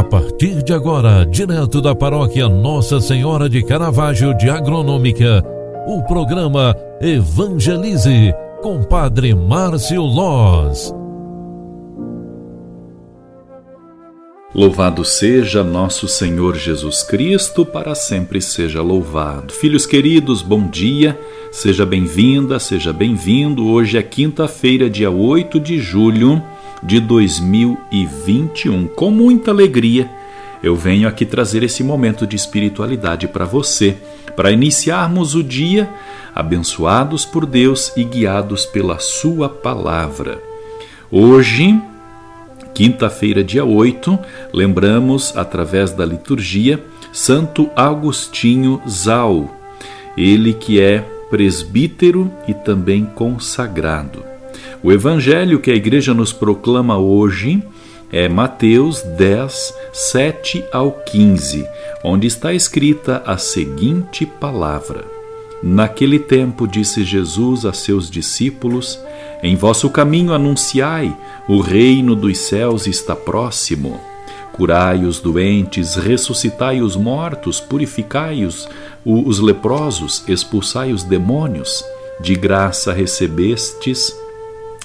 A partir de agora, direto da paróquia Nossa Senhora de Caravaggio de Agronômica, o programa Evangelize com Padre Márcio Loz. Louvado seja nosso Senhor Jesus Cristo, para sempre seja louvado. Filhos queridos, bom dia, seja bem-vinda, seja bem-vindo. Hoje é quinta-feira, dia 8 de julho de 2021. Com muita alegria, eu venho aqui trazer esse momento de espiritualidade para você, para iniciarmos o dia abençoados por Deus e guiados pela Sua palavra. Hoje, quinta-feira, dia 8, lembramos, através da liturgia, Santo Agostinho Zal, ele que é presbítero e também consagrado. O evangelho que a igreja nos proclama hoje é Mateus 10, 7 ao 15, onde está escrita a seguinte palavra: Naquele tempo disse Jesus a seus discípulos: Em vosso caminho anunciai, o reino dos céus está próximo. Curai os doentes, ressuscitai os mortos, purificai os, os leprosos, expulsai os demônios. De graça recebestes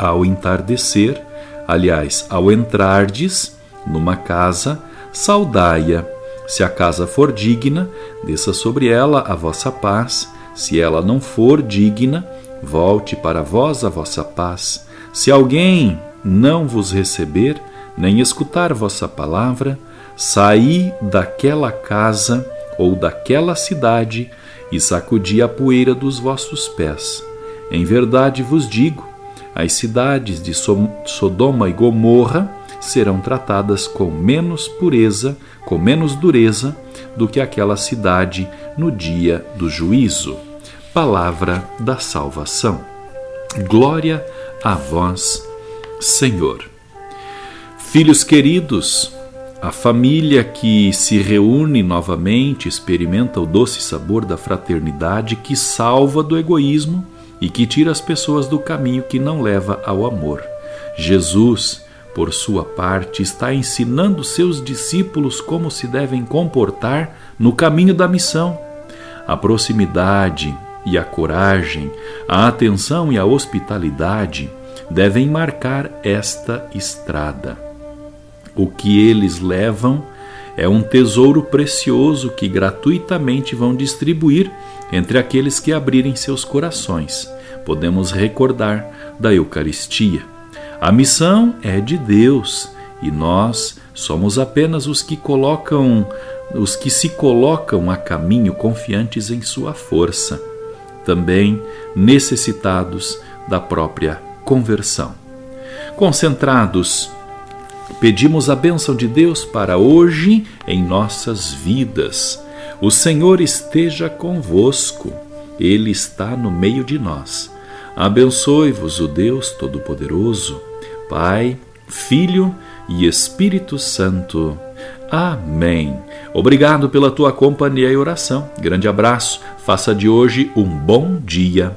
ao entardecer, aliás, ao entrardes numa casa, saudai-a. Se a casa for digna, desça sobre ela a vossa paz. Se ela não for digna, volte para vós a vossa paz. Se alguém não vos receber, nem escutar vossa palavra, saí daquela casa ou daquela cidade e sacudi a poeira dos vossos pés. Em verdade vos digo as cidades de Sodoma e Gomorra serão tratadas com menos pureza, com menos dureza do que aquela cidade no dia do juízo. Palavra da salvação. Glória a vós, Senhor. Filhos queridos, a família que se reúne novamente experimenta o doce sabor da fraternidade que salva do egoísmo e que tira as pessoas do caminho que não leva ao amor. Jesus, por sua parte, está ensinando seus discípulos como se devem comportar no caminho da missão. A proximidade e a coragem, a atenção e a hospitalidade devem marcar esta estrada. O que eles levam é um tesouro precioso que gratuitamente vão distribuir entre aqueles que abrirem seus corações. Podemos recordar da Eucaristia. A missão é de Deus e nós somos apenas os que colocam os que se colocam a caminho confiantes em sua força, também necessitados da própria conversão. Concentrados Pedimos a bênção de Deus para hoje em nossas vidas. O Senhor esteja convosco, Ele está no meio de nós. Abençoe-vos o Deus Todo-Poderoso, Pai, Filho e Espírito Santo. Amém. Obrigado pela tua companhia e oração. Grande abraço. Faça de hoje um bom dia.